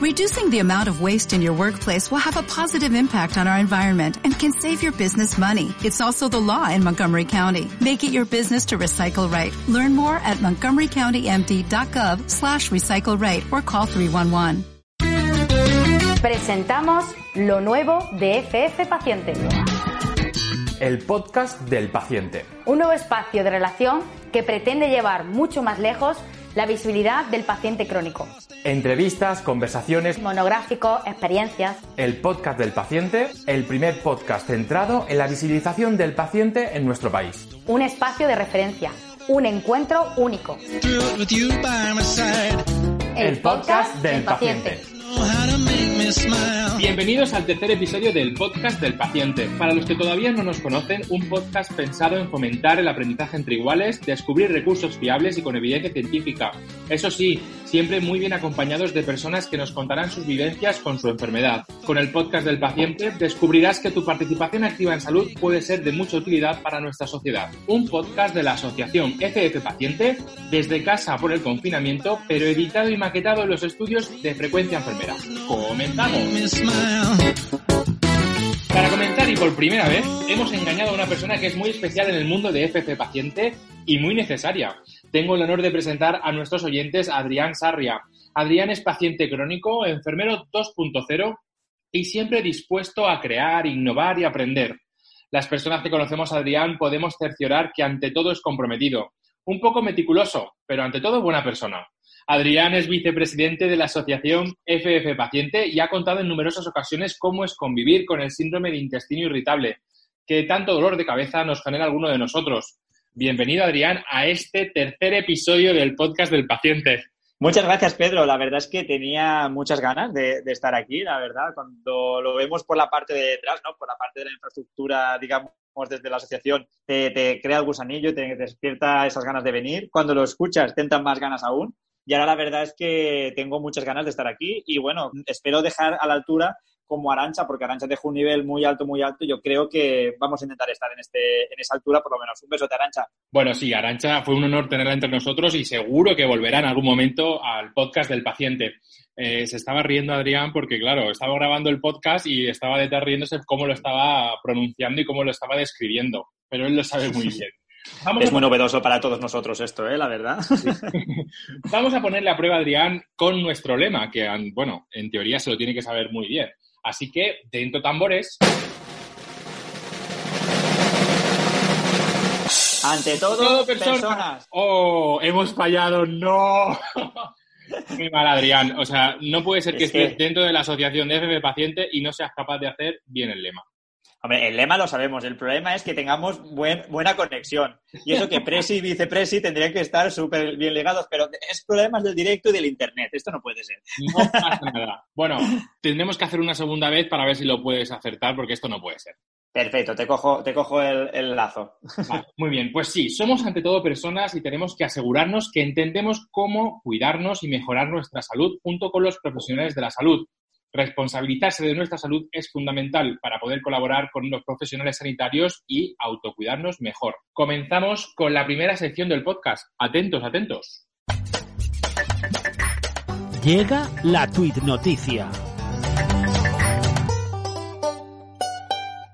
Reducing the amount of waste in your workplace will have a positive impact on our environment and can save your business money. It's also the law in Montgomery County. Make it your business to recycle right. Learn more at montgomerycountymd.gov slash recycle right or call 311. Presentamos lo nuevo de FF Paciente. El podcast del paciente. Un nuevo espacio de relación que pretende llevar mucho más lejos la visibilidad del paciente crónico. Entrevistas, conversaciones, Monográfico, experiencias. el podcast del paciente, el primer podcast centrado en la visibilización del paciente en nuestro país. Un espacio de referencia. Un encuentro único. El podcast del paciente. Bienvenidos al tercer episodio del podcast del paciente. Para los que todavía no nos conocen, un podcast pensado en fomentar el aprendizaje entre iguales, descubrir recursos fiables y con evidencia científica. Eso sí, siempre muy bien acompañados de personas que nos contarán sus vivencias con su enfermedad. Con el podcast del paciente descubrirás que tu participación activa en salud puede ser de mucha utilidad para nuestra sociedad. Un podcast de la asociación FF Paciente desde casa por el confinamiento, pero editado y maquetado en los estudios de frecuencia enfermera. Para comenzar y por primera vez, hemos engañado a una persona que es muy especial en el mundo de FF Paciente y muy necesaria. Tengo el honor de presentar a nuestros oyentes a Adrián Sarria. Adrián es paciente crónico, enfermero 2.0 y siempre dispuesto a crear, innovar y aprender. Las personas que conocemos a Adrián podemos cerciorar que ante todo es comprometido, un poco meticuloso, pero ante todo buena persona. Adrián es vicepresidente de la asociación FF Paciente y ha contado en numerosas ocasiones cómo es convivir con el síndrome de intestino irritable, que tanto dolor de cabeza nos genera alguno de nosotros. Bienvenido, Adrián, a este tercer episodio del podcast del paciente. Muchas gracias, Pedro. La verdad es que tenía muchas ganas de, estar aquí, la verdad. Cuando lo vemos por la parte de detrás, ¿no? Por la parte de la infraestructura, digamos, desde la asociación, te, te crea el gusanillo, te despierta esas ganas de venir. Cuando lo escuchas, te entran más ganas aún. Y ahora la verdad es que tengo muchas ganas de estar aquí y bueno, espero dejar a la altura como Arancha, porque Arancha dejó un nivel muy alto, muy alto. y Yo creo que vamos a intentar estar en, este, en esa altura por lo menos. Un besote, Arancha. Bueno, sí, Arancha, fue un honor tenerla entre nosotros y seguro que volverá en algún momento al podcast del paciente. Eh, se estaba riendo Adrián porque, claro, estaba grabando el podcast y estaba detrás riéndose cómo lo estaba pronunciando y cómo lo estaba describiendo. Pero él lo sabe muy bien. Vamos Es a muy novedoso para todos nosotros esto, ¿eh? La verdad. Vamos a ponerle a prueba a Adrián con nuestro lema, que, bueno, en teoría se lo tiene que saber muy bien. Así que, dentro tambores, Ante todo, todo persona. personas. ¡Oh! Hemos fallado, ¡no! Muy mal, Adrián. O sea, no puede ser que Es que- estés dentro de la asociación de FF Paciente y no seas capaz de hacer bien el lema. Hombre, el lema lo sabemos. El problema es que tengamos buen, buena conexión. Y eso que presi y vicepresi tendrían que estar súper bien ligados, pero es problemas del directo y del internet. Esto no puede ser. No pasa nada. Bueno, tendremos que hacer una segunda vez para ver si lo puedes acertar, porque esto no puede ser. Perfecto, te cojo, te cojo el, el lazo. Vale, muy bien, pues sí, somos ante todo personas y tenemos que asegurarnos que entendemos cómo cuidarnos y mejorar nuestra salud junto con los profesionales de la salud. Responsabilizarse de nuestra salud es fundamental para poder colaborar con los profesionales sanitarios y autocuidarnos mejor. Comenzamos con la primera sección del podcast. Atentos, atentos. Llega la tweet noticia.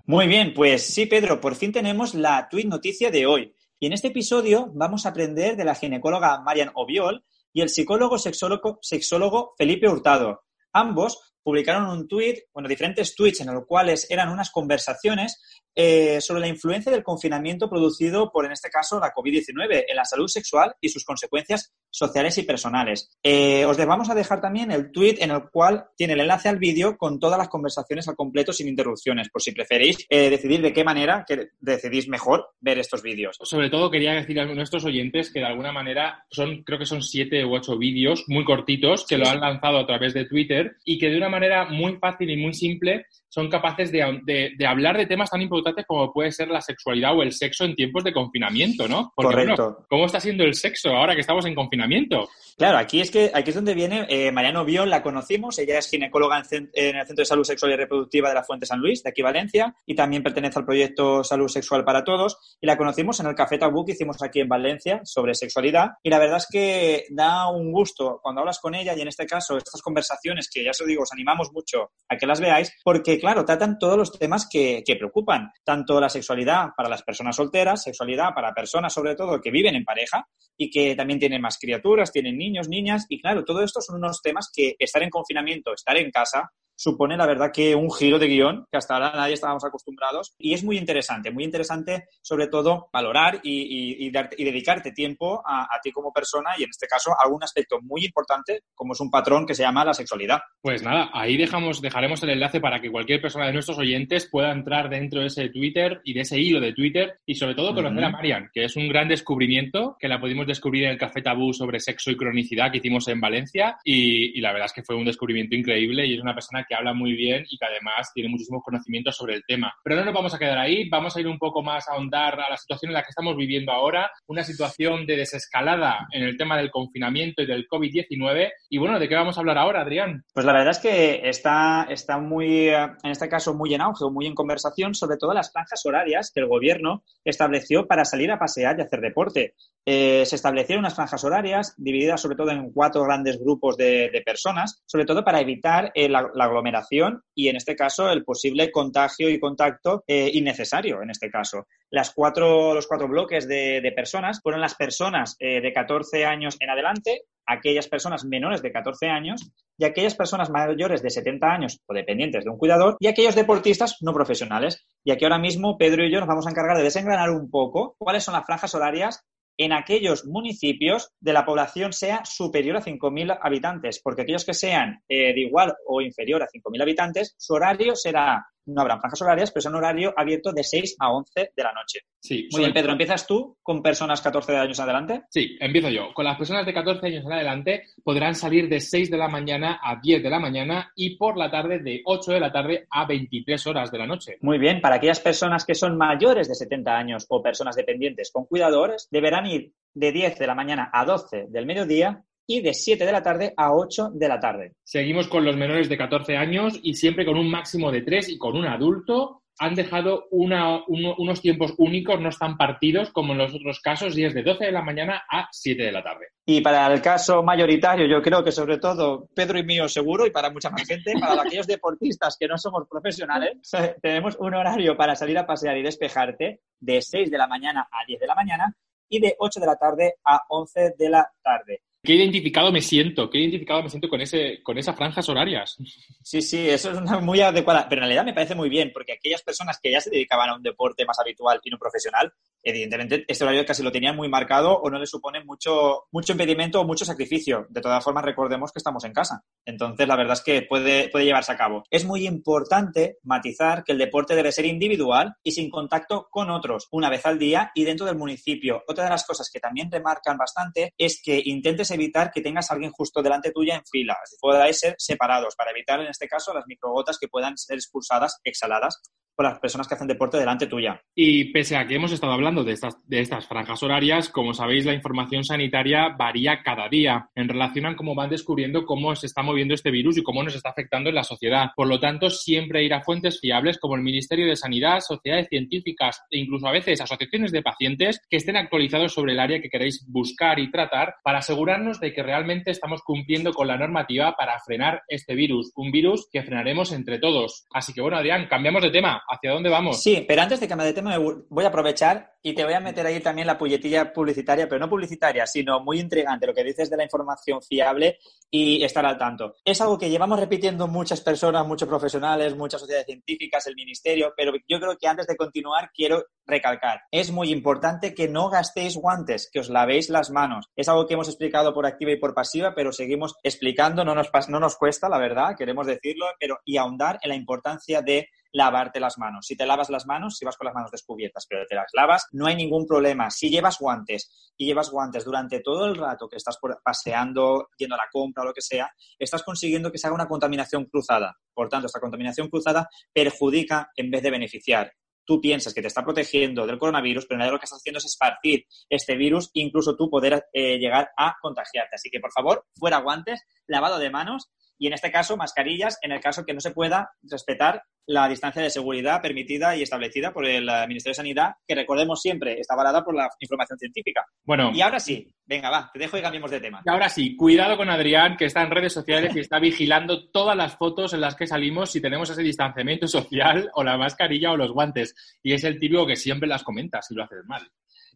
Muy bien, pues sí, Pedro, por fin tenemos la tweet noticia de hoy. Y en este episodio vamos a aprender de la ginecóloga Marian Obiol y el psicólogo sexólogo, sexólogo Felipe Hurtado. Ambos publicaron un tweet, bueno, diferentes tweets en los cuales eran unas conversaciones eh, sobre la influencia del confinamiento producido por, en este caso, la COVID-19 en la salud sexual y sus consecuencias sociales y personales. Eh, os vamos a dejar también el tweet en el cual tiene el enlace al vídeo con todas las conversaciones al completo sin interrupciones, por si preferís eh, decidir de qué manera que decidís mejor ver estos vídeos. Sobre todo quería decir a nuestros oyentes que de alguna manera son, creo que son siete u ocho vídeos muy cortitos que lo han lanzado a través de Twitter y que de una manera muy fácil y muy simple son capaces de, de- de hablar de temas tan importantes como puede ser la sexualidad o el sexo en tiempos de confinamiento, ¿no? Porque, Correcto. bueno, ¿cómo está siendo el sexo ahora que estamos en confinamiento? Claro, aquí es que aquí es donde viene eh, Mariano Bion, la conocimos, ella es ginecóloga en, en el Centro de Salud Sexual y Reproductiva de la Fuente San Luis, de aquí Valencia, y también pertenece al proyecto Salud Sexual para Todos, y la conocimos en el Café Tabú que hicimos aquí en Valencia sobre sexualidad, y la verdad es que da un gusto cuando hablas con ella, y en este caso estas conversaciones que ya os digo, os animamos mucho a que las veáis, porque claro, tratan todos los temas que, que preocupan, tanto la sexualidad para las personas solteras, sexualidad para personas sobre todo que viven en pareja, y que también tienen más criaturas, tienen niños, niñas, y claro, todo esto son unos temas que estar en confinamiento, estar en casa, supone la verdad que un giro de guion que hasta ahora nadie estábamos acostumbrados y es muy interesante, muy interesante sobre todo valorar y, y- y darte- y dedicarte tiempo a, a ti como persona y en este caso a un aspecto muy importante como es un patrón que se llama la sexualidad. Pues nada, ahí dejamos, dejaremos el enlace para que cualquier persona de nuestros oyentes pueda entrar dentro de ese Twitter y de ese hilo de Twitter y sobre todo conocer Ujú. a Marian, que es un gran descubrimiento que la pudimos descubrir en el Café Tabú sobre sexo y cronicidad que hicimos en Valencia y, y la verdad es que fue un descubrimiento increíble y es una persona que habla muy bien y que además tiene muchísimos conocimientos sobre el tema. Pero no nos vamos a quedar ahí, vamos a ir un poco más a ahondar a la situación en la que estamos viviendo ahora, una situación de desescalada en el tema del confinamiento y del COVID-19 y bueno, ¿de qué vamos a hablar ahora, Adrián? Pues la verdad es que está, está muy, eh, en este caso, muy en auge muy en conversación, sobre todo las franjas horarias que el gobierno estableció para salir a pasear y hacer deporte. Eh, se establecieron unas franjas horarias divididas sobre todo en cuatro grandes grupos de, de personas, sobre todo para evitar eh, la, la aglomeración y, en este caso, el posible contagio y contacto eh, innecesario, en este caso. Las cuatro, los cuatro bloques de, personas fueron las personas eh, de 14 años en adelante, aquellas personas menores de 14 años y aquellas personas mayores de 70 años o dependientes de un cuidador y aquellos deportistas no profesionales. Y aquí ahora mismo Pedro y yo nos vamos a encargar de desengranar un poco cuáles son las franjas horarias en aquellos municipios de la población sea superior a 5.000 habitantes, porque aquellos que sean eh, de igual o inferior a 5.000 habitantes, su horario será, no habrán franjas horarias, pero será un horario abierto de 6 a 11 de la noche. Sí, Muy bien, Pedro, ¿empiezas tú con personas 14 años adelante? Sí, empiezo yo. Con las personas de 14 años en adelante podrán salir de 6 de la mañana a 10 de la mañana y por la tarde de 8 de la tarde a 23 horas de la noche. Muy bien, para aquellas personas que son mayores de 70 años o personas dependientes con cuidadores, deberán ir de 10 de la mañana a 12 del mediodía y de 7 de la tarde a 8 de la tarde. Seguimos con los menores de 14 años y siempre con un máximo de 3 y con un adulto. Han dejado una- uno- unos tiempos únicos, no están partidos como en los otros casos y es de 12 de la mañana a 7 de la tarde. Y para el caso mayoritario, yo creo que sobre todo Pedro y mío seguro, y para mucha más gente, para aquellos deportistas que no somos profesionales, tenemos un horario para salir a pasear y despejarte de 6 de la mañana a 10 de la mañana y de 8 de la tarde a 11 de la tarde. Qué identificado me siento, qué identificado me siento con, ese, con esas franjas horarias. Sí, sí, eso es una muy adecuada. Pero en realidad me parece muy bien, porque aquellas personas que ya se dedicaban a un deporte más habitual y no profesional, evidentemente este horario casi lo tenían muy marcado o no le supone mucho, mucho impedimento o mucho sacrificio. De todas formas, recordemos que estamos en casa. Entonces, la verdad es que puede, puede llevarse a cabo. Es muy importante matizar que el deporte debe ser individual y sin contacto con otros, una vez al día y dentro del municipio. Otra de las cosas que también remarcan bastante es que intentes evitar que tengas alguien justo delante tuya en fila. Si podáis ser separados para evitar, en este caso, las microgotas que puedan ser expulsadas, exhaladas por las personas que hacen deporte delante tuya. Y pese a que hemos estado hablando de estas, de estas franjas horarias, como sabéis, la información sanitaria varía cada día en relación a cómo van descubriendo cómo se está moviendo este virus y cómo nos está afectando en la sociedad. Por lo tanto, siempre ir a fuentes fiables como el Ministerio de Sanidad, sociedades científicas e incluso a veces asociaciones de pacientes que estén actualizados sobre el área que queréis buscar y tratar para asegurarnos de que realmente estamos cumpliendo con la normativa para frenar este virus, un virus que frenaremos entre todos. Así que bueno, Adrián, cambiamos de tema. ¿Hacia dónde vamos? Sí, pero antes de cambiar de tema, voy a aprovechar y te voy a meter ahí también la pulletilla publicitaria, pero no publicitaria, sino muy intrigante, lo que dices de la información fiable y estar al tanto. Es algo que llevamos repitiendo muchas personas, muchos profesionales, muchas sociedades científicas, el ministerio, pero yo creo que antes de continuar quiero recalcar, es muy importante que no gastéis guantes, que os lavéis las manos. Es algo que hemos explicado por activa y por pasiva, pero seguimos explicando, no nos, no nos cuesta, la verdad, queremos decirlo, pero y ahondar en la importancia de lavarte las manos. Si te lavas las manos, si vas con las manos descubiertas, pero te las lavas, no hay ningún problema. Si llevas guantes y llevas guantes durante todo el rato que estás paseando, yendo a la compra o lo que sea, estás consiguiendo que se haga una contaminación cruzada. Por tanto, esta contaminación cruzada perjudica en vez de beneficiar tú piensas que te está protegiendo del coronavirus, pero en realidad lo que estás haciendo es esparcir este virus incluso tú poder eh, llegar a contagiarte. Así que, por favor, fuera guantes, lavado de manos y en este caso mascarillas en el caso que no se pueda respetar la distancia de seguridad permitida y establecida por el eh, Ministerio de Sanidad, que recordemos siempre está avalada por la información científica. Bueno. Y ahora sí, venga, va, te dejo y cambiemos de tema. Y ahora sí, cuidado con Adrián, que está en redes sociales y está vigilando todas las fotos en las que salimos si tenemos ese distanciamiento social o la mascarilla o los guantes. Y es el típico que siempre las comenta si lo haces mal.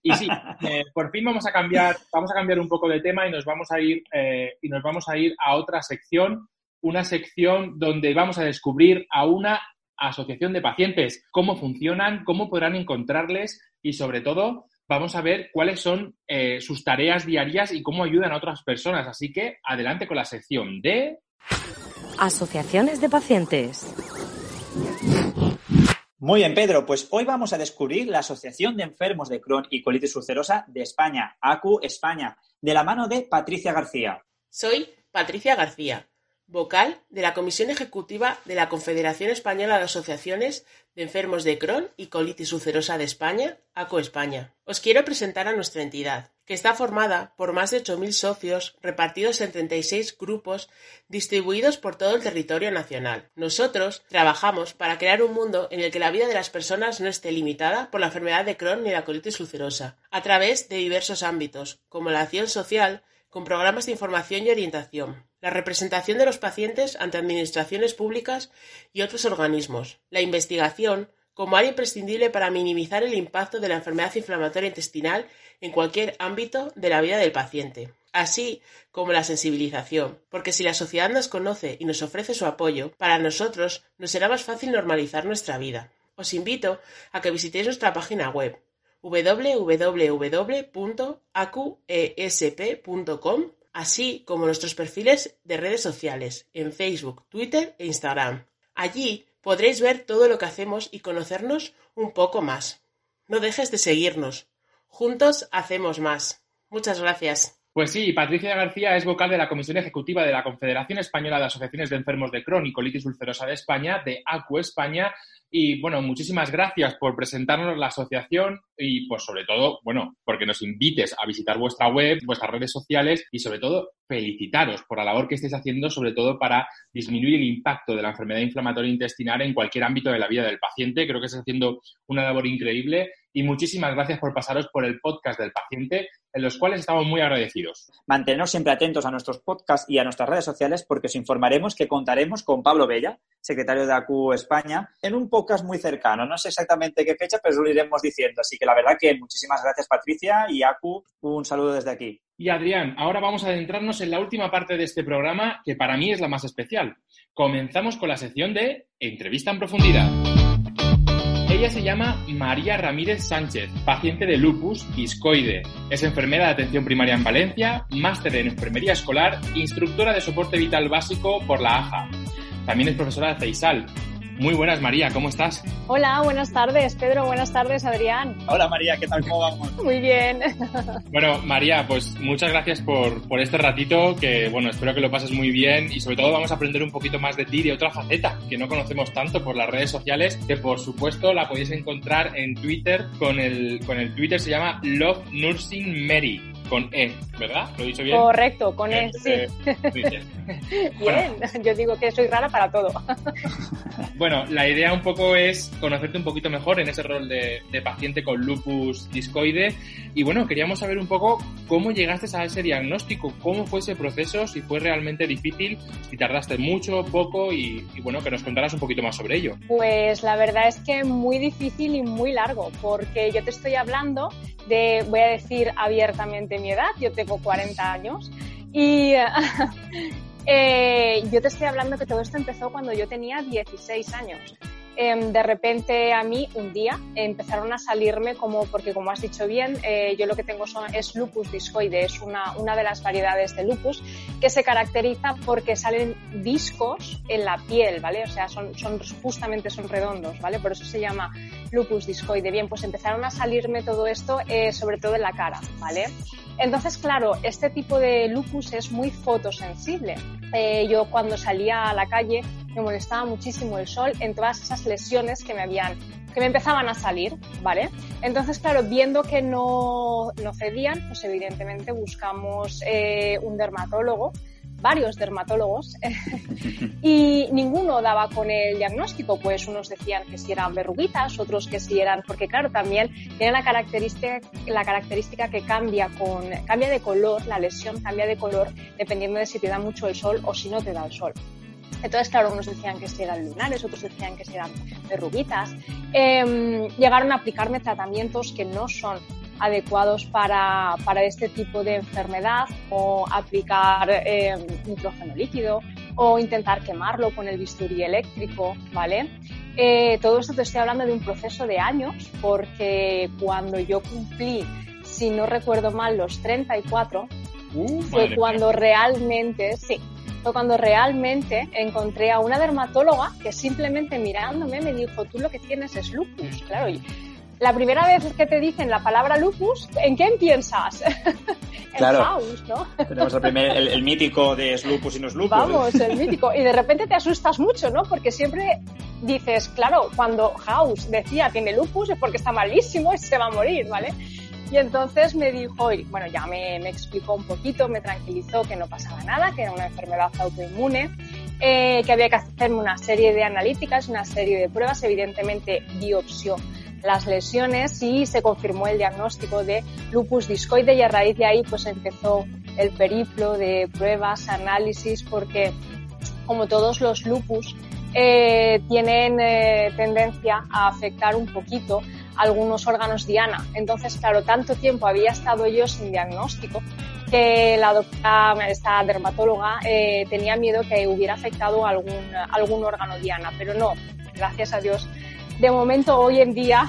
Y sí, eh, por fin vamos a cambiar, vamos a cambiar un poco de tema y nos vamos a ir eh, y nos vamos a ir a otra sección, una sección donde vamos a descubrir a una asociación de pacientes, cómo funcionan, cómo podrán encontrarles y sobre todo vamos a ver cuáles son eh, sus tareas diarias y cómo ayudan a otras personas. Así que adelante con la sección de asociaciones de pacientes. Muy bien, Pedro. Pues hoy vamos a descubrir la Asociación de Enfermos de Crohn y Colitis Ulcerosa de España, ACU España, de la mano de Patricia García. Soy Patricia García, vocal de la Comisión Ejecutiva de la Confederación Española de Asociaciones de Enfermos de Crohn y Colitis Ulcerosa de España, ACO España. Os quiero presentar a nuestra entidad, que está formada por más de 8.000 socios repartidos en 36 grupos distribuidos por todo el territorio nacional. Nosotros trabajamos para crear un mundo en el que la vida de las personas no esté limitada por la enfermedad de Crohn ni la colitis ulcerosa, a través de diversos ámbitos, como la acción social, con programas de información y orientación, la representación de los pacientes ante administraciones públicas y otros organismos, la investigación como área imprescindible para minimizar el impacto de la enfermedad inflamatoria intestinal en cualquier ámbito de la vida del paciente, así como la sensibilización, porque si la sociedad nos conoce y nos ofrece su apoyo, para nosotros nos será más fácil normalizar nuestra vida. Os invito a que visitéis nuestra página web www.aqesp.com, así como nuestros perfiles de redes sociales en Facebook, Twitter e Instagram. Allí podréis ver todo lo que hacemos y conocernos un poco más. No dejes de seguirnos. Juntos hacemos más. Muchas gracias. Pues sí, Patricia García es vocal de la Comisión Ejecutiva de la Confederación Española de Asociaciones de Enfermos de Crohn y Colitis Ulcerosa de España, de ACU España, y bueno, muchísimas gracias por presentarnos la asociación y pues sobre todo, bueno, porque nos invites a visitar vuestra web, vuestras redes sociales y sobre todo felicitaros por la labor que estáis haciendo, sobre todo para disminuir el impacto de la enfermedad inflamatoria intestinal en cualquier ámbito de la vida del paciente. Creo que estáis haciendo una labor increíble y muchísimas gracias por pasaros por el podcast del paciente en los cuales estamos muy agradecidos. Mantenernos siempre atentos a nuestros podcasts y a nuestras redes sociales porque os informaremos que contaremos con Pablo Bella, secretario de ACU España, en un podcast muy cercano. No sé exactamente qué fecha, pero lo iremos diciendo. Así que la verdad que muchísimas gracias Patricia y ACU, un saludo desde aquí. Y Adrián, ahora vamos a adentrarnos en la última parte de este programa que para mí es la más especial. Comenzamos con la sección de entrevista en profundidad. Ella se llama María Ramírez Sánchez, paciente de lupus discoide. Es enfermera de atención primaria en Valencia, máster en enfermería escolar, instructora de soporte vital básico por la AJA. También es profesora de CEISAL, muy buenas, María, ¿cómo estás? Hola, buenas tardes, Pedro, buenas tardes, Adrián. Hola, María, ¿qué tal? ¿Cómo vamos? Muy bien. Bueno, María, pues muchas gracias por, por este ratito, que bueno, espero que lo pases muy bien y sobre todo vamos a aprender un poquito más de ti, de otra faceta que no conocemos tanto por las redes sociales, que por supuesto la podéis encontrar en Twitter con el, con el Twitter se llama Love Nursing Mary con E, ¿verdad? ¿Lo he dicho bien? Correcto, con E, sí. bien, yo digo que soy rara para todo. bueno, la idea un poco es conocerte un poquito mejor en ese rol de, paciente con lupus discoide. Y bueno, queríamos saber un poco cómo llegaste a ese diagnóstico, cómo fue ese proceso, si fue realmente difícil, si tardaste mucho, poco y, y bueno, que nos contaras un poquito más sobre ello. Pues la verdad es que muy difícil y muy largo, porque yo te estoy hablando de, voy a decir abiertamente mi edad, yo tengo 40 años y eh, yo te estoy hablando que todo esto empezó cuando yo tenía 16 años. Em, de repente a mí un día empezaron a salirme como, porque como has dicho bien, eh, yo lo que tengo son, es lupus discoide, es una, una de las variedades de lupus que se caracteriza porque salen discos en la piel, ¿vale? O sea, son, justamente son redondos, ¿vale? Por eso se llama lupus discoide. Bien, pues empezaron a salirme todo esto, eh, sobre todo en la cara, ¿vale? Entonces, claro, este tipo de lupus es muy fotosensible. Eh, yo cuando salía a la calle me molestaba muchísimo el sol en todas esas lesiones que me habían que me empezaban a salir, ¿vale? Entonces, claro, viendo que no, no cedían, pues evidentemente buscamos eh, un dermatólogo varios dermatólogos y ninguno daba con el diagnóstico, pues unos decían que si eran verruguitas, otros que si eran, porque claro, también tiene la característica, la característica que cambia con, cambia de color, la lesión cambia de color dependiendo de si te da mucho el sol o si no te da el sol. Entonces, claro, unos decían que si eran lunares, otros decían que si eran verruguitas. Em, llegaron a aplicarme tratamientos que no son adecuados para, para este tipo de enfermedad o aplicar eh, nitrógeno líquido o intentar quemarlo con el bisturí eléctrico, ¿vale? Eh, todo esto te estoy hablando de un proceso de años porque cuando yo cumplí, si no recuerdo mal, los 34, uh, fue cuando realmente, sí, fue cuando realmente encontré a una dermatóloga que simplemente mirándome me dijo, tú lo que tienes es lupus. Claro, la primera vez que te dicen la palabra lupus, ¿en quién piensas? en claro. ¿no? Tenemos el, primer, el, mítico de es lupus y no es lupus. Vamos, el mítico. Y de repente te asustas mucho, ¿no? Porque siempre dices, claro, cuando House decía tiene lupus es porque está malísimo y se va a morir, ¿vale? Y entonces me dijo, bueno, ya me, me explicó un poquito, me tranquilizó que no pasaba nada, que era una enfermedad autoinmune, eh, que había que hacerme una serie de analíticas, una serie de pruebas, evidentemente biopsió las lesiones y se confirmó el diagnóstico de lupus discoide y a raíz de ahí pues empezó el periplo de pruebas, análisis, porque como todos los lupus eh, tienen eh, tendencia a afectar un poquito algunos órganos diana. Entonces, claro, tanto tiempo había estado yo sin diagnóstico que la doctora, esta dermatóloga, eh, tenía miedo que hubiera afectado algún, algún órgano diana, pero no, gracias a Dios de momento hoy en día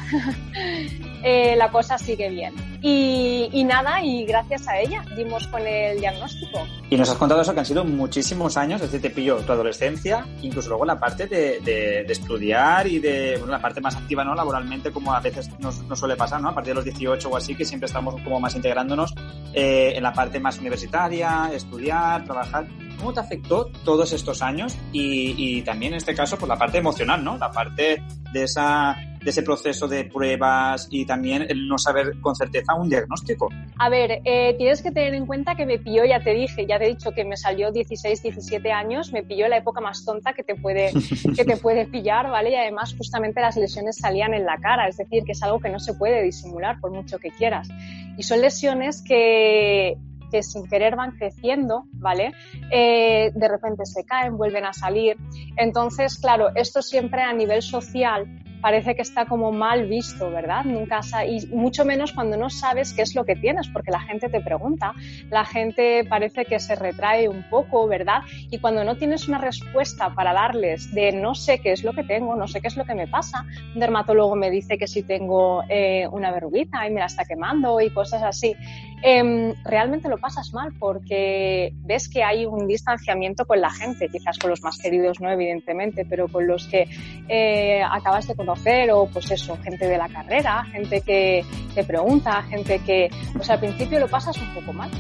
eh, la cosa sigue bien. Y, nada, y gracias a ella dimos con el diagnóstico. Y nos has contado eso que han sido muchísimos años, desde te pilló tu adolescencia, incluso luego la parte de, estudiar y de bueno, la parte más activa, ¿no? Laboralmente, como a veces nos, suele pasar, ¿no? A partir de los 18 o así, que siempre estamos como más integrándonos eh, en la parte más universitaria, estudiar, trabajar. ¿Cómo te afectó todos estos años? Y, y también en este caso, por la parte emocional, ¿no? La parte de esa de ese proceso de pruebas y también el no saber con certeza un diagnóstico? A ver, eh, tienes que tener en cuenta que me pilló, ya te dije, ya te he dicho que me salió 16, 17 años, me pilló la época más tonta que te puede, que te puede pillar, ¿vale? Y además justamente las lesiones salían en la cara, es decir, que es algo que no se puede disimular por mucho que quieras. Y son lesiones que, que sin querer van creciendo, ¿vale? Eh, de repente se caen, vuelven a salir. Entonces, claro, esto siempre a nivel social parece que está como mal visto, ¿verdad? Nunca y mucho menos cuando no sabes qué es lo que tienes, porque la gente te pregunta, la gente parece que se retrae un poco, ¿verdad? Y cuando no tienes una respuesta para darles de no sé qué es lo que tengo, no sé qué es lo que me pasa, un dermatólogo me dice que si tengo eh, una verruguita y me la está quemando y cosas así, em, realmente lo pasas mal porque ves que hay un distanciamiento con la gente, quizás con los más queridos no, evidentemente, pero con los que eh, acabas de conocer o pues eso, gente de la carrera, gente que te pregunta, gente que pues al principio lo pasas un poco mal.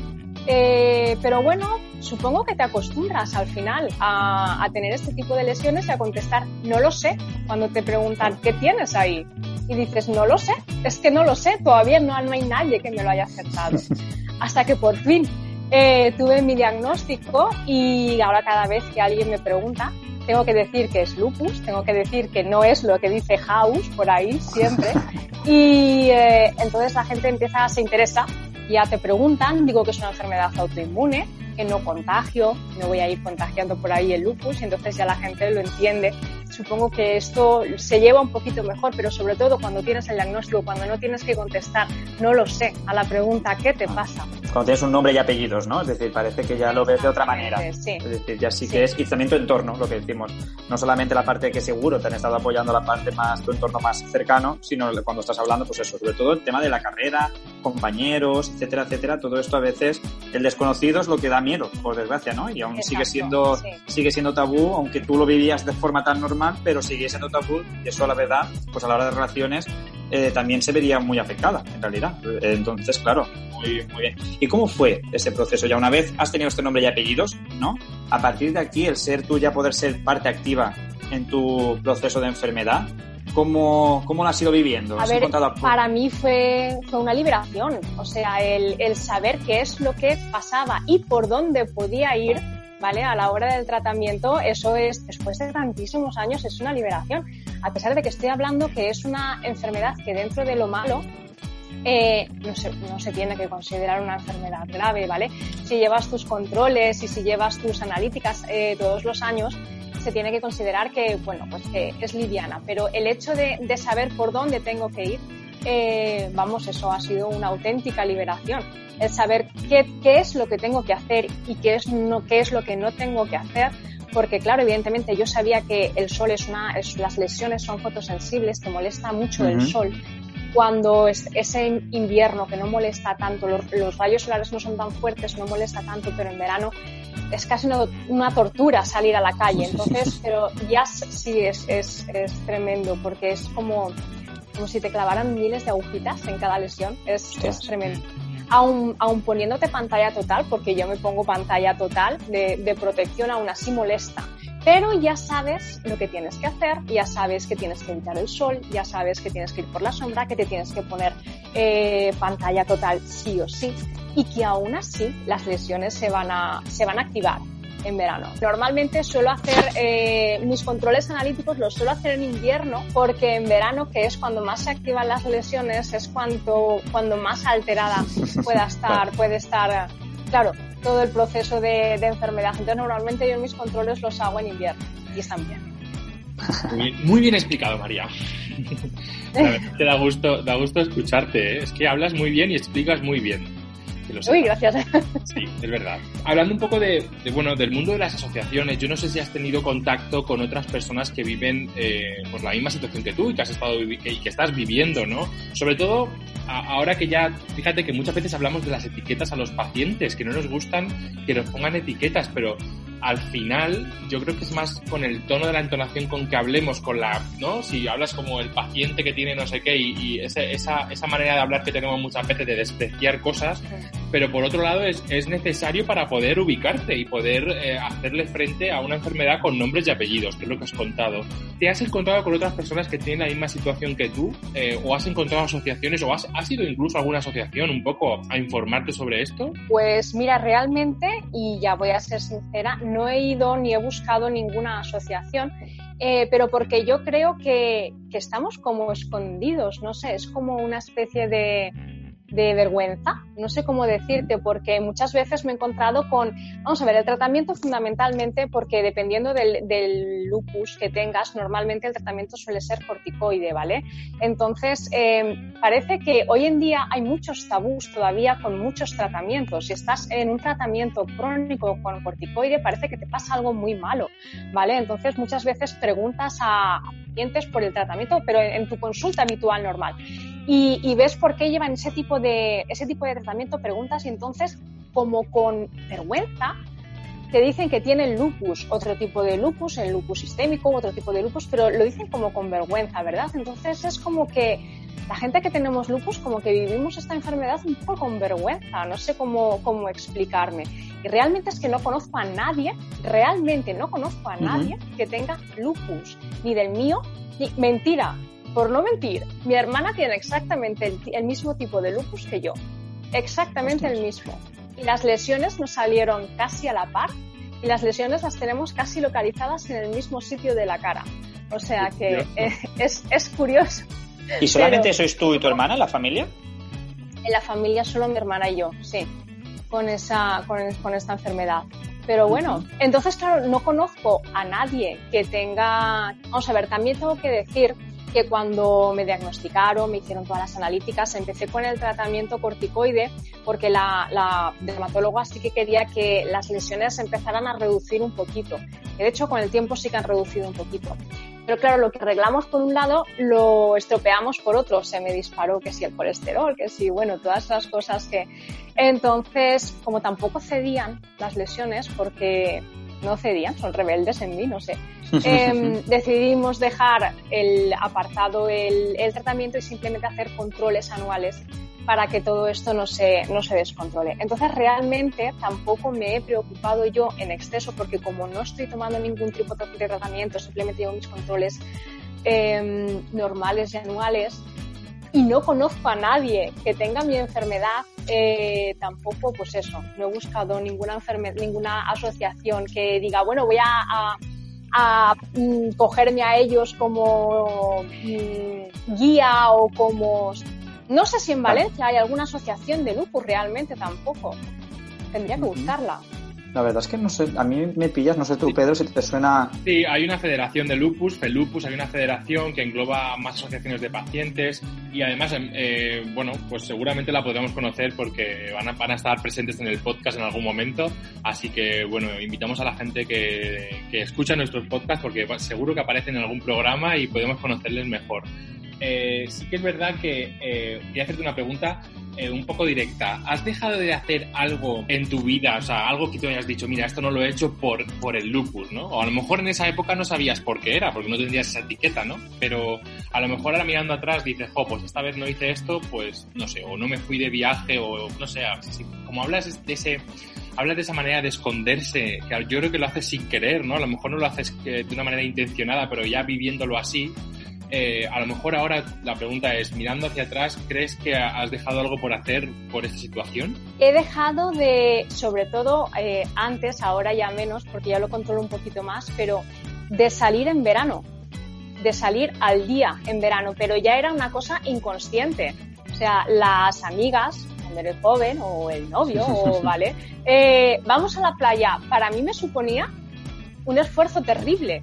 Eh, pero bueno, supongo que te acostumbras al final a, a, tener este tipo de lesiones y a contestar, no lo sé, cuando te preguntan, ¿qué tienes ahí? Y dices, no lo sé, es que no lo sé, todavía no, no hay nadie que me lo haya acertado. Hasta que por fin eh, tuve mi diagnóstico y ahora cada vez que alguien me pregunta, tengo que decir que es lupus, tengo que decir que no es lo que dice House por ahí siempre. Y eh, entonces la gente empieza, se interesa, ya te preguntan, digo que es una enfermedad autoinmune, que no contagio, no voy a ir contagiando por ahí el lupus, y entonces ya la gente lo entiende. Supongo que esto se lleva un poquito mejor, pero sobre todo cuando tienes el diagnóstico, cuando no tienes que contestar, no lo sé, a la pregunta ¿qué te pasa? cuando tienes un nombre y apellidos, ¿no? Es decir, parece que ya lo ves de otra manera. Sí. Es decir, ya sí, que es y también tu entorno, lo que decimos. No solamente la parte que seguro te han estado apoyando, la parte más, tu entorno más cercano, sino cuando estás hablando, pues eso, sobre todo el tema de la carrera, compañeros, etcétera, etcétera. Todo esto a veces, el desconocido es lo que da miedo, por desgracia, ¿no? Y aún sigue Exacto, siendo, sí. sigue siendo tabú, aunque tú lo vivías de forma tan normal, pero sigue siendo tabú y eso la verdad, pues a la hora de relaciones eh, también se vería muy afectada, en realidad. Entonces, claro, muy, muy bien. ¿Y cómo fue ese proceso? Ya una vez has tenido este nombre y apellidos, ¿no? A partir de aquí, el ser tú ya poder ser parte activa en tu proceso de enfermedad, ¿cómo, cómo lo has ido viviendo? A ¿Has ver, apoyo? para mí fue, fue una liberación. O sea, el, el saber qué es lo que pasaba y por dónde podía ir, ¿vale? A la hora del tratamiento, eso es, después de tantísimos años, es una liberación. A pesar de que estoy hablando que es una enfermedad que dentro de lo malo, eh, no, se, no se tiene que considerar una enfermedad grave, ¿vale? Si llevas tus controles y si llevas tus analíticas eh, todos los años, se tiene que considerar que, bueno, pues que es liviana. Pero el hecho de, de saber por dónde tengo que ir, eh, vamos, eso ha sido una auténtica liberación. El saber qué, qué es lo que tengo que hacer y qué es, no, qué es lo que no tengo que hacer. Porque, claro, evidentemente yo sabía que el sol es una, es- las lesiones son fotosensibles, te molesta mucho el sol. Cuando es, ese invierno que no molesta tanto, los, los rayos solares no son tan fuertes, no molesta tanto, pero en verano es casi una, una tortura salir a la calle. Entonces, pero ya sí es, es, es tremendo porque es como, como si te clavaran miles de agujitas en cada lesión. Es, es tremendo. Aún, aún poniéndote pantalla total, porque yo me pongo pantalla total de, de protección, aún así molesta. Pero ya sabes lo que tienes que hacer, ya sabes que tienes que evitar el sol, ya sabes que tienes que ir por la sombra, que te tienes que poner eh, pantalla total sí o sí, y que aún así las lesiones se van a, se van a activar en verano. Normalmente suelo hacer eh, mis controles analíticos los suelo hacer en invierno porque en verano, que es cuando más se activan las lesiones, es cuando, cuando más alterada pueda estar, puede estar, claro, todo el proceso de, de enfermedad. Entonces normalmente yo mis controles los hago en invierno y están bien. Muy bien, muy bien explicado, María. La verdad que da gusto, da gusto escucharte, ¿eh? es que hablas muy bien y explicas muy bien. Que lo Uy, gracias. Sí, es verdad. Hablando un poco de, de, bueno, del mundo de las asociaciones, yo no sé si has tenido contacto con otras personas que viven eh, pues la misma situación que tú y que has estado y que estás viviendo, ¿no? Sobre todo ahora que ya, fíjate que muchas veces hablamos de las etiquetas a los pacientes, que no nos gustan que nos pongan etiquetas, pero al final yo creo que es más con el tono de la entonación con que hablemos, con la, ¿no? Si hablas como el paciente que tiene no sé qué y, y ese- esa, esa manera de hablar que tenemos muchas veces de despreciar cosas, pero por otro lado es, es necesario para poder ubicarte y poder eh, hacerle frente a una enfermedad con nombres y apellidos, que es lo que has contado. ¿Te has encontrado con otras personas que tienen la misma situación que tú? Eh, ¿O has encontrado asociaciones? ¿O has, has ido incluso alguna asociación un poco a informarte sobre esto? Pues mira, realmente, y ya voy a ser sincera, no he ido ni he buscado ninguna asociación, eh, pero porque yo creo que estamos como escondidos, no sé, es como una especie de, de vergüenza, no sé cómo decirte, porque muchas veces me he encontrado con, vamos a ver, el tratamiento fundamentalmente porque dependiendo del, lupus que tengas, normalmente el tratamiento suele ser corticoide, ¿vale? Entonces, eh, parece que hoy en día hay muchos tabús todavía con muchos tratamientos. Si estás en un tratamiento crónico con corticoide, parece que te pasa algo muy malo, ¿vale? Entonces, muchas veces preguntas a pacientes por el tratamiento, pero en tu consulta habitual normal. Y, y, ves por qué llevan ese tipo, de, ese tipo de tratamiento, preguntas y entonces, como con vergüenza, te dicen que tienen lupus, otro tipo de lupus, el lupus sistémico, otro tipo de lupus, pero lo dicen como con vergüenza, ¿verdad? Entonces es como que la gente que tenemos lupus, como que vivimos esta enfermedad un poco con vergüenza, no sé cómo, cómo explicarme. Y realmente es que no conozco a nadie, realmente no conozco a nadie uh -huh. que tenga lupus, ni del mío, ni mentira, por no mentir, mi hermana tiene exactamente el, el mismo tipo de lupus que yo, exactamente el mismo. Y las lesiones nos salieron casi a la par y las lesiones las tenemos casi localizadas en el mismo sitio de la cara. O sea que eh, es, es, curioso. ¿Y solamente Pero, sois tú y tu hermana, la familia? En la familia solo mi hermana y yo, sí, con, esa, con, con esta enfermedad. Pero bueno, entonces, claro, no conozco a nadie que tenga. Vamos a ver, también tengo que decir que cuando me diagnosticaron, me hicieron todas las analíticas, empecé con el tratamiento corticoide porque la, la dermatóloga sí que quería que las lesiones empezaran a reducir un poquito. De hecho, con el tiempo sí que han reducido un poquito. Pero claro, lo que arreglamos por un lado lo estropeamos por otro. Se me disparó que si el colesterol, que si, bueno, todas esas cosas que... Entonces, como tampoco cedían las lesiones, porque no cedían, son rebeldes en mí, no sé, eh, decidimos dejar el apartado el, el tratamiento y simplemente hacer controles anuales para que todo esto no se, no se descontrole. Entonces, realmente tampoco me he preocupado yo en exceso porque como no estoy tomando ningún tipo de tratamiento, simplemente llevo mis controles eh, normales y anuales y no conozco a nadie que tenga mi enfermedad, eh, tampoco, pues eso, no he buscado ninguna, ninguna asociación que diga, bueno, voy a, a a mm, cogerme a ellos como mm, guía o como no sé si en Valencia hay alguna asociación de lupus realmente tampoco. Tendría que buscarla. La verdad es que no sé, a mí me pillas, no sé tú, Pedro, si te suena. Sí, hay una federación de lupus, FELUPUS, hay una federación que engloba más asociaciones de pacientes y además, eh, bueno, pues seguramente la podremos conocer porque van a, van a, estar presentes en el podcast en algún momento. Así que, bueno, invitamos a la gente que, que escucha nuestros podcasts porque seguro que aparecen en algún programa y podemos conocerles mejor eh, sí que es verdad que eh, voy a hacerte una pregunta eh, un poco directa. ¿Has dejado de hacer algo en tu vida, o sea, algo que tú hayas dicho, mira, esto no lo he hecho por, por el lupus, ¿no? O a lo mejor en esa época no sabías por qué era, porque no tendrías esa etiqueta, ¿no? Pero a lo mejor ahora mirando atrás dices, jo, pues esta vez no hice esto, pues no sé, o no me fui de viaje, o no sé, como hablas de ese hablas de esa manera de esconderse, que yo creo que lo haces sin querer, ¿no? A lo mejor no lo haces de una manera intencionada, pero ya viviéndolo así, eh, a lo mejor ahora la pregunta es, mirando hacia atrás, ¿crees que has dejado algo por hacer por esta situación? He dejado de, sobre todo eh, antes, ahora ya menos, porque ya lo controlo un poquito más, pero de salir en verano, de salir al día en verano, pero ya era una cosa inconsciente. O sea, las amigas, cuando eres joven, o el novio, o vale, eh, vamos a la playa, para mí me suponía un esfuerzo terrible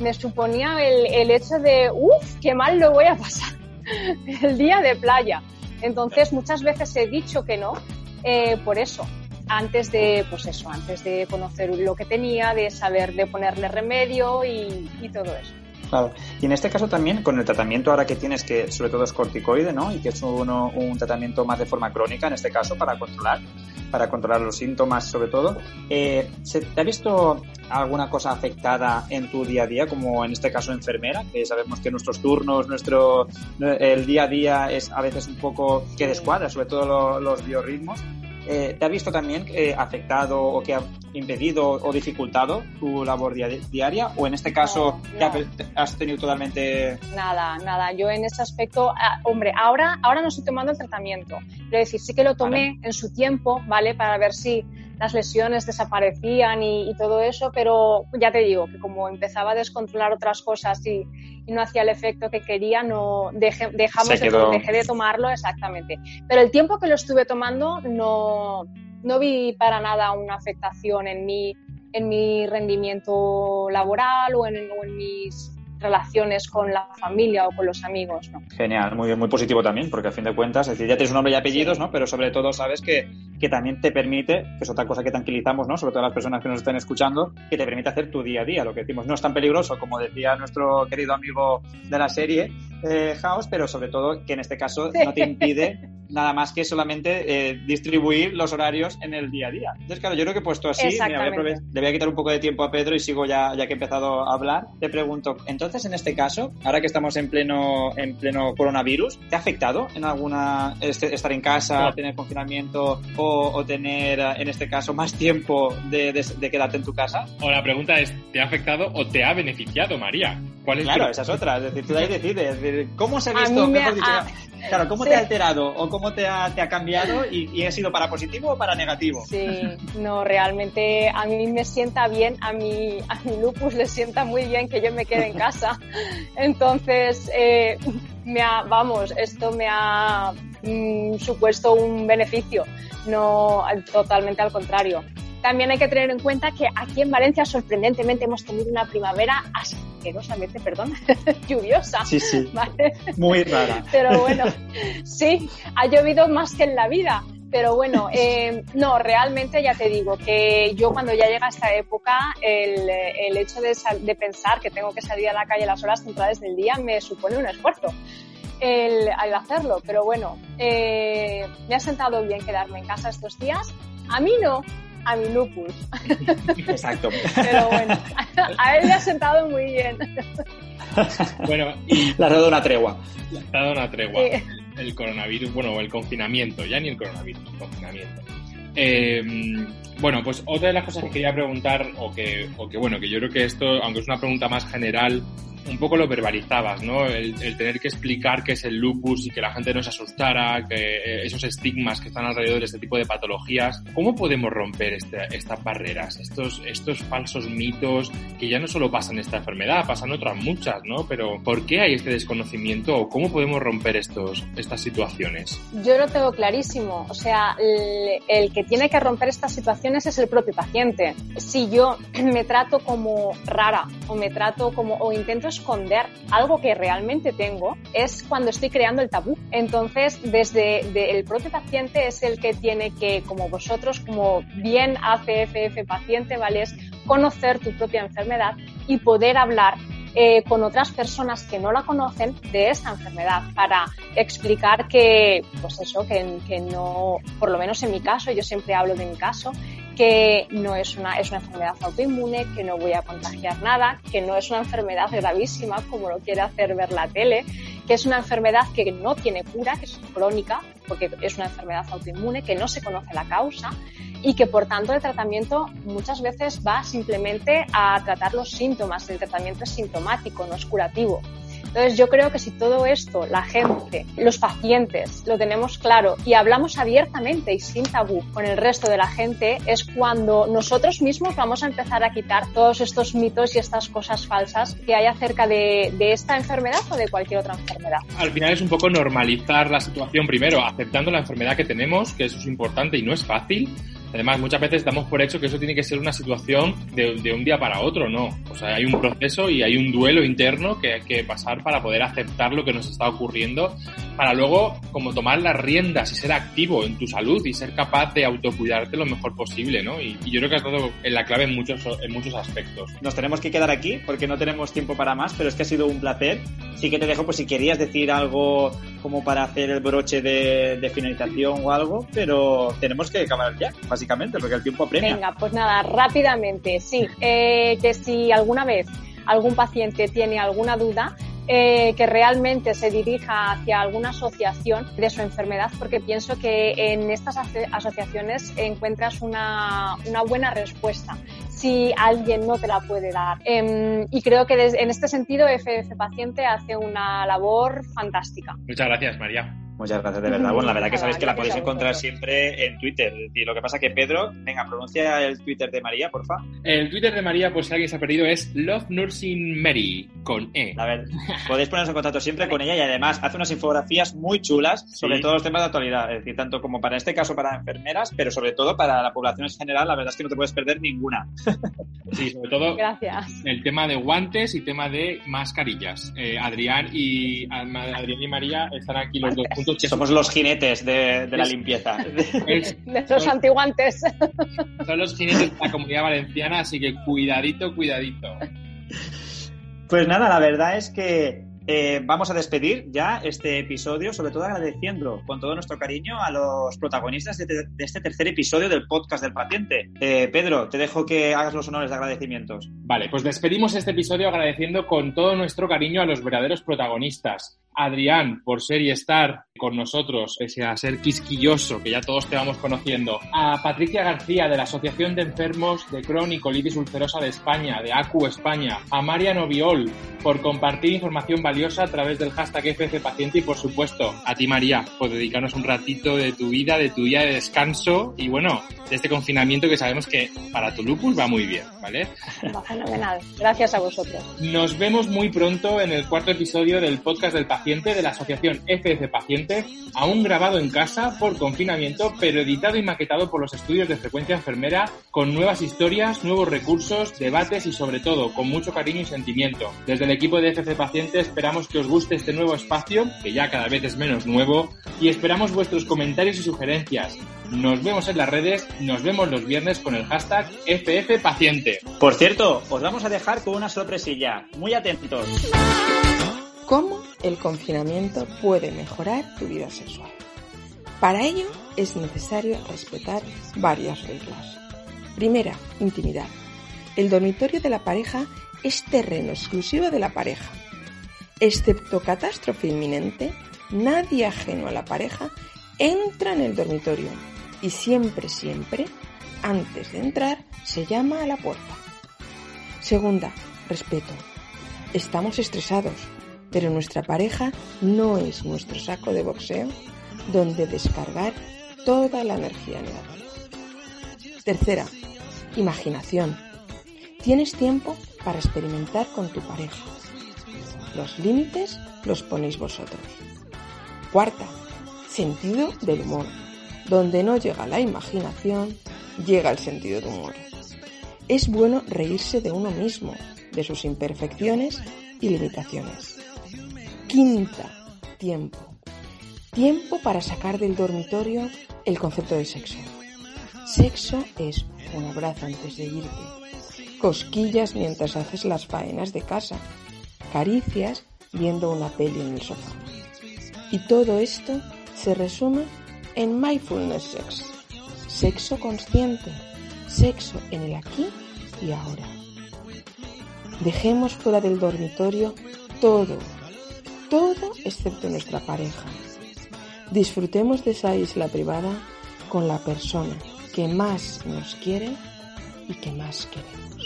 me suponía el, el hecho de, uff, qué mal lo voy a pasar el día de playa. Entonces muchas veces he dicho que no, eh, por eso, antes de, pues eso, antes de conocer lo que tenía, de saber de ponerle remedio y, y todo eso. Claro. Y en este caso también, con el tratamiento ahora que tienes, que sobre todo es corticoide, ¿no? Y que es uno, un tratamiento más de forma crónica, en este caso, para controlar, para controlar los síntomas sobre todo. Eh, ¿Te ha visto alguna cosa afectada en tu día a día, como en este caso enfermera? Que sabemos que nuestros turnos, nuestro, el día a día es a veces un poco que descuadra, sobre todo lo, los biorritmos. Eh, ¿Te ha visto también eh, afectado o que ha impedido o dificultado tu labor diaria? ¿O en este caso no, no. has tenido totalmente...? Nada, nada. Yo en ese aspecto, ah, hombre, ahora, ahora no estoy tomando el tratamiento. Quiero decir, sí que lo tomé vale. en su tiempo, ¿vale? Para ver si las lesiones desaparecían y, y, todo eso, pero ya te digo que como empezaba a descontrolar otras cosas y, y no hacía el efecto que quería, no dejé, dejamos de, dejé de tomarlo exactamente. Pero el tiempo que lo estuve tomando no, no vi para nada una afectación en mi, en mi rendimiento laboral o en, o en mis relaciones con la familia o con los amigos. ¿no? Genial, muy, muy positivo también, porque a fin de cuentas, es decir, ya tienes un nombre y apellidos, ¿no? pero sobre todo sabes que, que también te permite, que es otra cosa que tranquilizamos, ¿no? sobre todo las personas que nos estén escuchando, que te permite hacer tu día a día. Lo que decimos no es tan peligroso como decía nuestro querido amigo de la serie, eh, House, pero sobre todo que en este caso no te impide nada más que solamente eh, distribuir los horarios en el día a día. Entonces, claro, yo creo que puesto así, mira, voy a le voy a quitar un poco de tiempo a Pedro y sigo ya, ya que he empezado a hablar. Te pregunto, entonces en este caso, ahora que estamos en pleno, en pleno coronavirus, ¿te ha afectado en alguna este, estar en casa, no. tener confinamiento o, o, tener, en este caso, más tiempo de, de, de, quedarte en tu casa? O la pregunta es, ¿te ha afectado o te ha beneficiado, María? ¿Cuál es claro, tu... esa es otra. Es decir, tú ahí decides. Es decir, ¿Cómo se ha visto, mejor dicho, claro, cómo sí. te ha alterado o cómo te ha, te ha cambiado y, y, ha sido para positivo o para negativo? Sí, no, realmente a mí me sienta bien, a mi, a mi lupus le sienta muy bien que yo me quede en casa. Entonces, eh, me ha, vamos, esto me ha mm, supuesto un beneficio, no totalmente al contrario. También hay que tener en cuenta que aquí en Valencia sorprendentemente hemos tenido una primavera asquerosamente, perdón, lluviosa. Sí, sí. ¿vale? Muy rara. Pero bueno, sí, ha llovido más que en la vida. Pero bueno, eh, no, realmente ya te digo que yo cuando ya llega esta época, el, el hecho de, de pensar que tengo que salir a la calle a las horas centrales del día me supone un esfuerzo el, al hacerlo. Pero bueno, eh, me ha sentado bien quedarme en casa estos días. A mí no, a mi lupus. Exacto. Pero bueno, a él le ha sentado muy bien. Bueno, y Le has dado una tregua. le ha dado una tregua. Sí. El coronavirus, bueno, el confinamiento, ya ni el coronavirus, el confinamiento. Eh, bueno, pues otra de las cosas que quería preguntar, o que, o que bueno, que yo creo que esto, aunque es una pregunta más general, un poco lo verbalizabas, ¿no? El, tener que explicar qué es el lupus y que la gente no se asustara, que eh, esos estigmas que están alrededor de este tipo de patologías. ¿Cómo podemos romper este- estas barreras, estos, estos falsos mitos que ya no solo pasan esta enfermedad, pasan otras muchas, ¿no? Pero ¿por qué hay este desconocimiento o cómo podemos romper estos, estas situaciones? Yo lo tengo clarísimo. O sea, el, el que tiene que romper estas situaciones es el propio paciente. Si yo me trato como rara o me trato como o intento esconder algo que realmente tengo, es cuando estoy creando el tabú. Entonces, desde de- el propio paciente es el que tiene que, como vosotros, como bien hace FF paciente, ¿vale? Es conocer tu propia enfermedad y poder hablar eh, con otras personas que no la conocen de esta enfermedad para explicar que, pues eso, que, que no, por lo menos en mi caso, yo siempre hablo de mi caso, que no es una, es una enfermedad autoinmune, que no voy a contagiar nada, que no es una enfermedad gravísima como lo quiere hacer ver la tele, que es una enfermedad que no tiene cura, que es crónica, porque es una enfermedad autoinmune, que no se conoce la causa y que por tanto el tratamiento muchas veces va simplemente a tratar los síntomas, el tratamiento es sintomático, no es curativo. Entonces yo creo que si todo esto, la gente, los pacientes, lo tenemos claro y hablamos abiertamente y sin tabú con el resto de la gente, es cuando nosotros mismos vamos a empezar a quitar todos estos mitos y estas cosas falsas que hay acerca de, de esta enfermedad o de cualquier otra enfermedad. Al final es un poco normalizar la situación primero, aceptando la enfermedad que tenemos, que eso es importante y no es fácil. Además, muchas veces damos por hecho que eso tiene que ser una situación de, de un día para otro, ¿no? O sea, hay un proceso y hay un duelo interno que hay que pasar para poder aceptar lo que nos está ocurriendo, para luego como tomar las riendas y ser activo en tu salud y ser capaz de autocuidarte lo mejor posible, ¿no? Y, y yo creo que ha estado en la clave en muchos, en muchos aspectos. Nos tenemos que quedar aquí porque no tenemos tiempo para más, pero es que ha sido un placer. Sí que te dejo, pues si querías decir algo como para hacer el broche de, de finalización o algo, pero tenemos que acabar ya, básicamente, porque el tiempo apremia. Venga, pues nada, rápidamente, sí. Eh, que si alguna vez algún paciente tiene alguna duda, eh, que realmente se dirija hacia alguna asociación de su enfermedad, porque pienso que en estas aso- asociaciones encuentras una, una buena respuesta si alguien no te la puede dar. Em, y creo que en este sentido FF Paciente hace una labor fantástica. Muchas gracias, María. Muchas gracias, de verdad. Bueno, la verdad que sabéis que la podéis encontrar siempre en Twitter. Decir, lo que pasa que Pedro, venga, pronuncia el Twitter de María, porfa. El Twitter de María, pues si alguien se ha perdido, es Love Nursing Mary, con E. A ver, podéis poneros en contacto siempre con ella y además hace unas infografías muy chulas sobre Sí. todos los temas de actualidad. Es decir, tanto como para este caso para enfermeras, pero sobre todo para la población en general, la verdad es que no te puedes perder ninguna. Sí, sobre todo Gracias. el tema de guantes y tema de mascarillas. Eh, Adrián y Adrián y María están aquí los dos juntos. Somos los jinetes de, de la limpieza. es- De los antiguantes. son los jinetes de la comunidad valenciana, así que cuidadito, cuidadito. Pues nada, la verdad es que eh, vamos a despedir ya este episodio, sobre todo agradeciendo con todo nuestro cariño a los protagonistas de, de este tercer episodio del podcast del paciente. Eh, Pedro, te dejo que hagas los honores de agradecimientos. Vale, pues despedimos este episodio agradeciendo con todo nuestro cariño a los verdaderos protagonistas. Adrián, por ser y estar con nosotros, pese a ser quisquilloso, que ya todos te vamos conociendo. A Patricia García, de la Asociación de Enfermos de Crohn y Colitis Ulcerosa de España, de ACU España. A Marian Obiol, por compartir información valiosa a través del hashtag FFPaciente y, por supuesto, a ti, María, por dedicarnos un ratito de tu vida, de tu día de descanso y, bueno, de este confinamiento que sabemos que para tu lupus va muy bien, ¿vale? Va fenomenal. Gracias a vosotros. Nos vemos muy pronto en el cuarto episodio del podcast del paciente de la asociación FF Paciente, aún grabado en casa por confinamiento, pero editado y maquetado por los estudios de frecuencia enfermera, con nuevas historias, nuevos recursos, debates y sobre todo con mucho cariño y sentimiento. Desde el equipo de FF Paciente esperamos que os guste este nuevo espacio, que ya cada vez es menos nuevo, y esperamos vuestros comentarios y sugerencias. Nos vemos en las redes, nos vemos los viernes con el hashtag FF Paciente. Por cierto, os vamos a dejar con una sorpresilla. Muy atentos. ¿Cómo el confinamiento puede mejorar tu vida sexual? Para ello es necesario respetar varias reglas. Primera, intimidad. El dormitorio de la pareja es terreno exclusivo de la pareja. Excepto catástrofe inminente, nadie ajeno a la pareja entra en el dormitorio y siempre, siempre, antes de entrar, se llama a la puerta. Segunda, respeto. Estamos estresados, pero nuestra pareja no es nuestro saco de boxeo donde descargar toda la energía negativa. Tercera, imaginación. Tienes tiempo para experimentar con tu pareja. Los límites los ponéis vosotros. Cuarta, sentido del humor. Donde no llega la imaginación, llega el sentido del humor. Es bueno reírse de uno mismo, de sus imperfecciones y limitaciones. Quinta, tiempo. Tiempo para sacar del dormitorio el concepto de sexo. Sexo es un abrazo antes de irte, cosquillas mientras haces las faenas de casa, caricias viendo una peli en el sofá. Y todo esto se resume en mindfulness sex, sexo consciente, sexo en el aquí y ahora. Dejemos fuera del dormitorio todo, todo excepto nuestra pareja. Disfrutemos de esa isla privada con la persona que más nos quiere y que más queremos.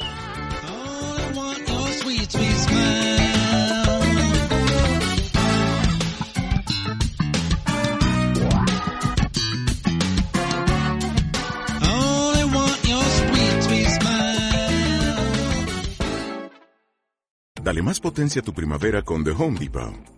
Dale más potencia a tu primavera con The Home Depot.